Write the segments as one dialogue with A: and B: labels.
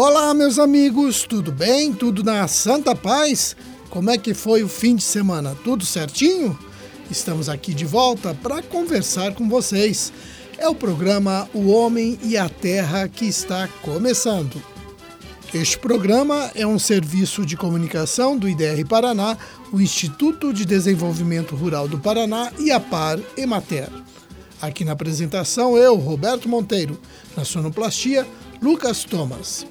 A: Olá, meus amigos, tudo bem? Tudo na santa paz? Como é que foi o fim de semana? Tudo certinho? Estamos aqui de volta para conversar com vocês. É o programa O Homem e a Terra que está começando. Este programa é um serviço de comunicação do IDR Paraná, o Instituto de Desenvolvimento Rural do Paraná e a Par Emater. Aqui na apresentação, eu, Roberto Monteiro, na sonoplastia, Lucas Thomas.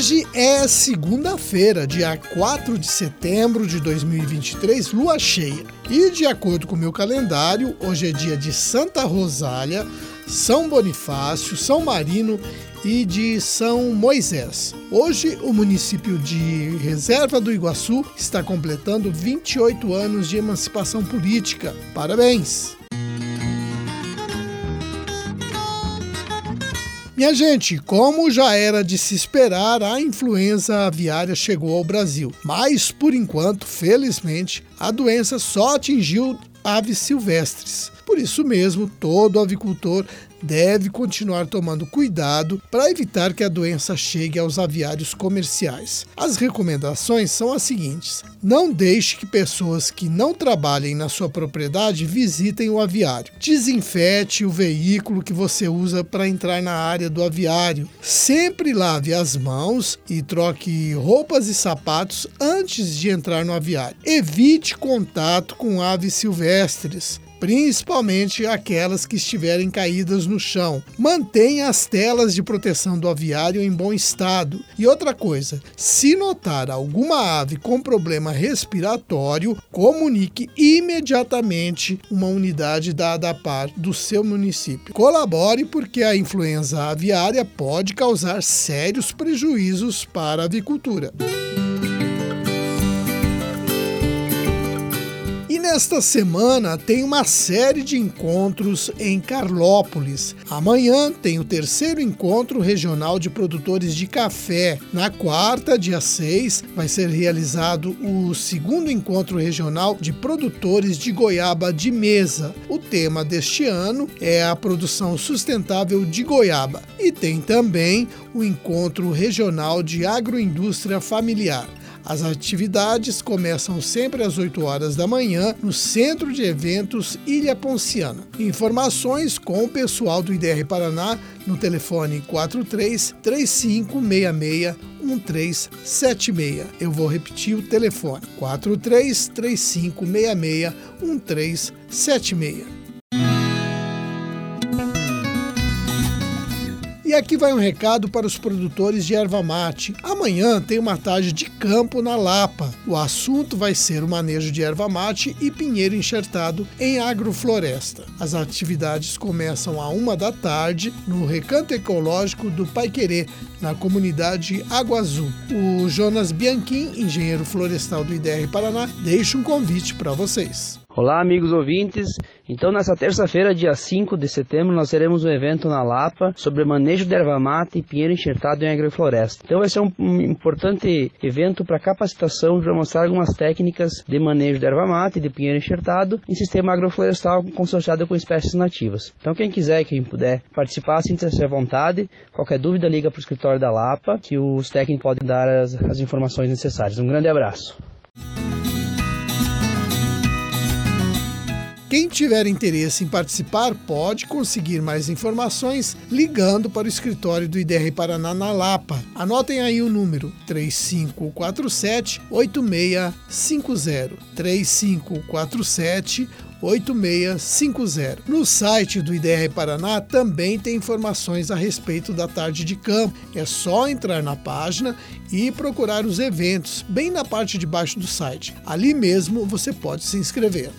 A: Hoje é segunda-feira, dia 4 de setembro de 2023, lua cheia. E de acordo com o meu calendário, hoje é dia de Santa Rosália, São Bonifácio, São Marino e de São Moisés. Hoje, o município de Reserva do Iguaçu está completando 28 anos de emancipação política. Parabéns! Minha gente, como já era de se esperar, a influenza aviária chegou ao Brasil. Mas, por enquanto, felizmente, a doença só atingiu aves silvestres. Por isso mesmo, todo avicultor deve continuar tomando cuidado para evitar que a doença chegue aos aviários comerciais. As recomendações são as seguintes: não deixe que pessoas que não trabalhem na sua propriedade visitem o aviário. Desinfete o veículo que você usa para entrar na área do aviário. Sempre lave as mãos e troque roupas e sapatos antes de entrar no aviário. Evite contato com aves silvestres principalmente aquelas que estiverem caídas no chão. Mantenha as telas de proteção do aviário em bom estado. E outra coisa, se notar alguma ave com problema respiratório, comunique imediatamente uma unidade da ADAPAR do seu município. Colabore porque a influenza aviária pode causar sérios prejuízos para a avicultura. Nesta semana tem uma série de encontros em Carlópolis. Amanhã tem o terceiro encontro regional de produtores de café. Na quarta, dia 6, vai ser realizado o segundo encontro regional de produtores de goiaba de mesa. O tema deste ano é a produção sustentável de goiaba. E tem também o encontro regional de agroindústria familiar. As atividades começam sempre às 8 horas da manhã no Centro de Eventos Ilha Ponciana. Informações com o pessoal do IDR Paraná no telefone 43 3566 1376. Eu vou repetir o telefone: 43 3566 1376. E aqui vai um recado para os produtores de erva mate. Amanhã tem uma tarde de campo na Lapa. O assunto vai ser o manejo de erva mate e pinheiro enxertado em agrofloresta. As atividades começam a uma da tarde no Recanto Ecológico do Paiquerê, na comunidade Água Azul. O Jonas Bianchim, engenheiro florestal do IDR Paraná, deixa um convite para vocês.
B: Olá, amigos ouvintes. Então, nessa terça-feira, dia 5 de setembro, nós teremos um evento na Lapa sobre manejo de erva mata e pinheiro enxertado em agrofloresta. Então, vai ser um, um importante evento para capacitação, para mostrar algumas técnicas de manejo de erva mata e de pinheiro enxertado em sistema agroflorestal consorciado com espécies nativas. Então, quem quiser, quem puder participar, sinta-se à vontade. Qualquer dúvida, liga para o escritório da Lapa, que os técnicos podem dar as, as informações necessárias. Um grande abraço.
A: Quem tiver interesse em participar pode conseguir mais informações ligando para o escritório do IDR Paraná na Lapa. Anotem aí o número 3547 8650 3547 8650. No site do IDR Paraná também tem informações a respeito da tarde de campo. É só entrar na página e procurar os eventos bem na parte de baixo do site. Ali mesmo você pode se inscrever.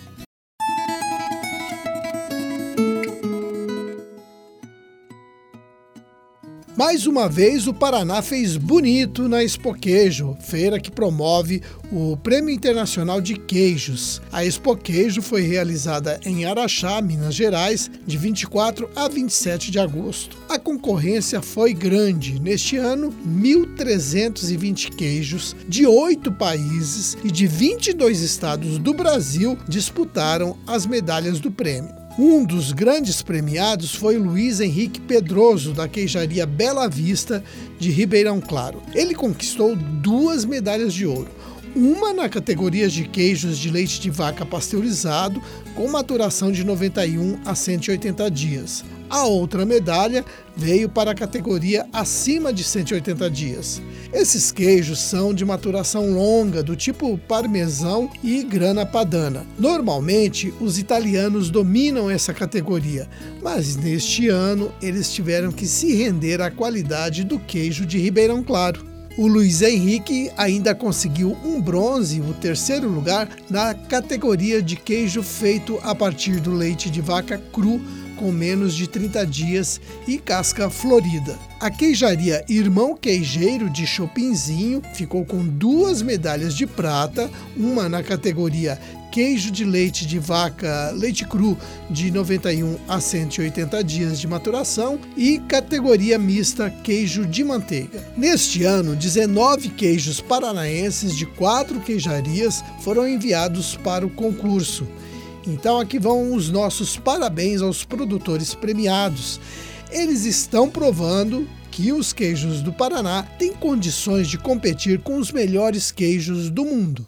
A: Mais uma vez, o Paraná fez bonito na Expoqueijo, feira que promove o Prêmio Internacional de Queijos. A Expoqueijo foi realizada em Araxá, Minas Gerais, de 24 a 27 de agosto. A concorrência foi grande. Neste ano, 1.320 queijos de oito países e de 22 estados do Brasil disputaram as medalhas do prêmio. Um dos grandes premiados foi Luiz Henrique Pedroso, da queijaria Bela Vista, de Ribeirão Claro. Ele conquistou duas medalhas de ouro uma na categoria de queijos de leite de vaca pasteurizado, com maturação de 91 a 180 dias. A outra medalha veio para a categoria acima de 180 dias. Esses queijos são de maturação longa, do tipo parmesão e grana padana. Normalmente, os italianos dominam essa categoria, mas neste ano eles tiveram que se render à qualidade do queijo de Ribeirão Claro. O Luiz Henrique ainda conseguiu um bronze, o terceiro lugar, na categoria de queijo feito a partir do leite de vaca cru com menos de 30 dias e casca florida. A queijaria Irmão Queijeiro de Chopinzinho ficou com duas medalhas de prata, uma na categoria queijo de leite de vaca leite cru de 91 a 180 dias de maturação e categoria mista queijo de manteiga. Neste ano, 19 queijos paranaenses de quatro queijarias foram enviados para o concurso. Então aqui vão os nossos parabéns aos produtores premiados. Eles estão provando que os queijos do Paraná têm condições de competir com os melhores queijos do mundo.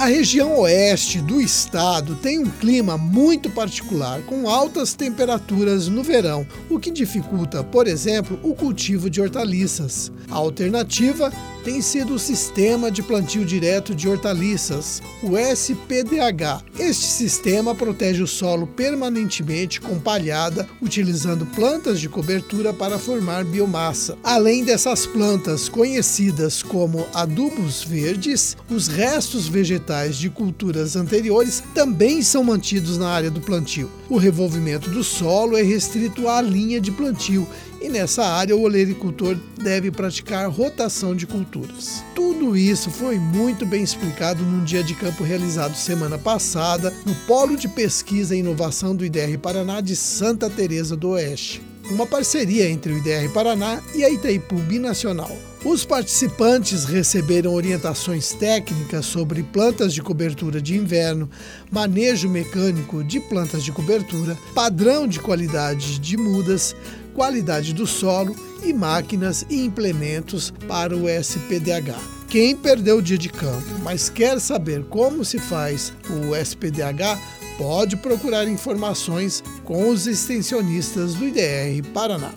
A: A região oeste do estado tem um clima muito particular, com altas temperaturas no verão, o que dificulta, por exemplo, o cultivo de hortaliças. A alternativa tem sido o Sistema de Plantio Direto de Hortaliças, o SPDH. Este sistema protege o solo permanentemente com palhada, utilizando plantas de cobertura para formar biomassa. Além dessas plantas conhecidas como adubos verdes, os restos vegetais de culturas anteriores também são mantidos na área do plantio. O revolvimento do solo é restrito à linha de plantio e nessa área o olericultor deve praticar rotação de culturas. Tudo isso foi muito bem explicado num dia de campo realizado semana passada no Polo de Pesquisa e Inovação do IDR Paraná de Santa Teresa do Oeste, uma parceria entre o IDR Paraná e a Itaipu Binacional. Os participantes receberam orientações técnicas sobre plantas de cobertura de inverno, manejo mecânico de plantas de cobertura, padrão de qualidade de mudas, qualidade do solo e máquinas e implementos para o SPDH. Quem perdeu o dia de campo, mas quer saber como se faz o SPDH, pode procurar informações com os extensionistas do IDR Paraná.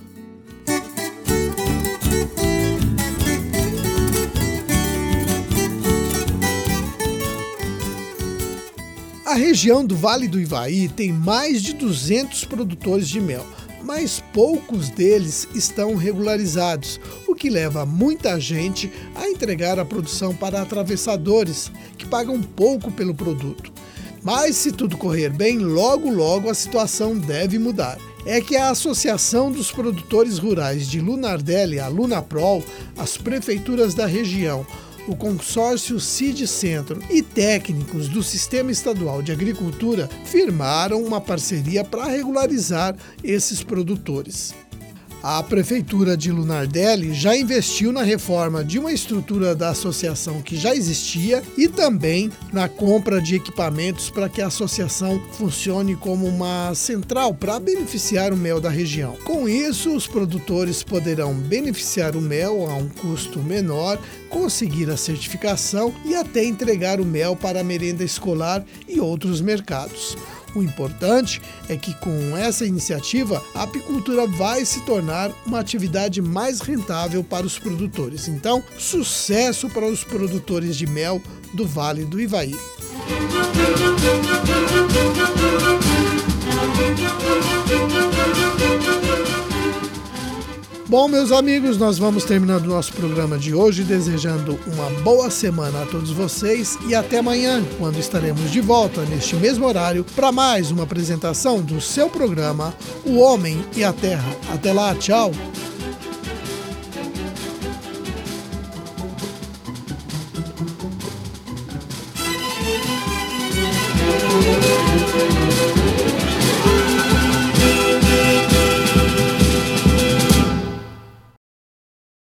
A: A região do Vale do Ivaí tem mais de 200 produtores de mel mas poucos deles estão regularizados, o que leva muita gente a entregar a produção para atravessadores, que pagam pouco pelo produto. Mas se tudo correr bem, logo logo a situação deve mudar. É que a Associação dos Produtores Rurais de Lunardelli, a Lunaprol, as prefeituras da região, o consórcio CID Centro e técnicos do Sistema Estadual de Agricultura firmaram uma parceria para regularizar esses produtores. A Prefeitura de Lunardelli já investiu na reforma de uma estrutura da associação que já existia e também na compra de equipamentos para que a associação funcione como uma central para beneficiar o mel da região. Com isso, os produtores poderão beneficiar o mel a um custo menor, conseguir a certificação e até entregar o mel para a merenda escolar e outros mercados. O importante é que com essa iniciativa a apicultura vai se tornar uma atividade mais rentável para os produtores. Então, sucesso para os produtores de mel do Vale do Ivaí. Bom, meus amigos, nós vamos terminando o nosso programa de hoje, desejando uma boa semana a todos vocês e até amanhã, quando estaremos de volta neste mesmo horário para mais uma apresentação do seu programa O Homem e a Terra. Até lá, tchau!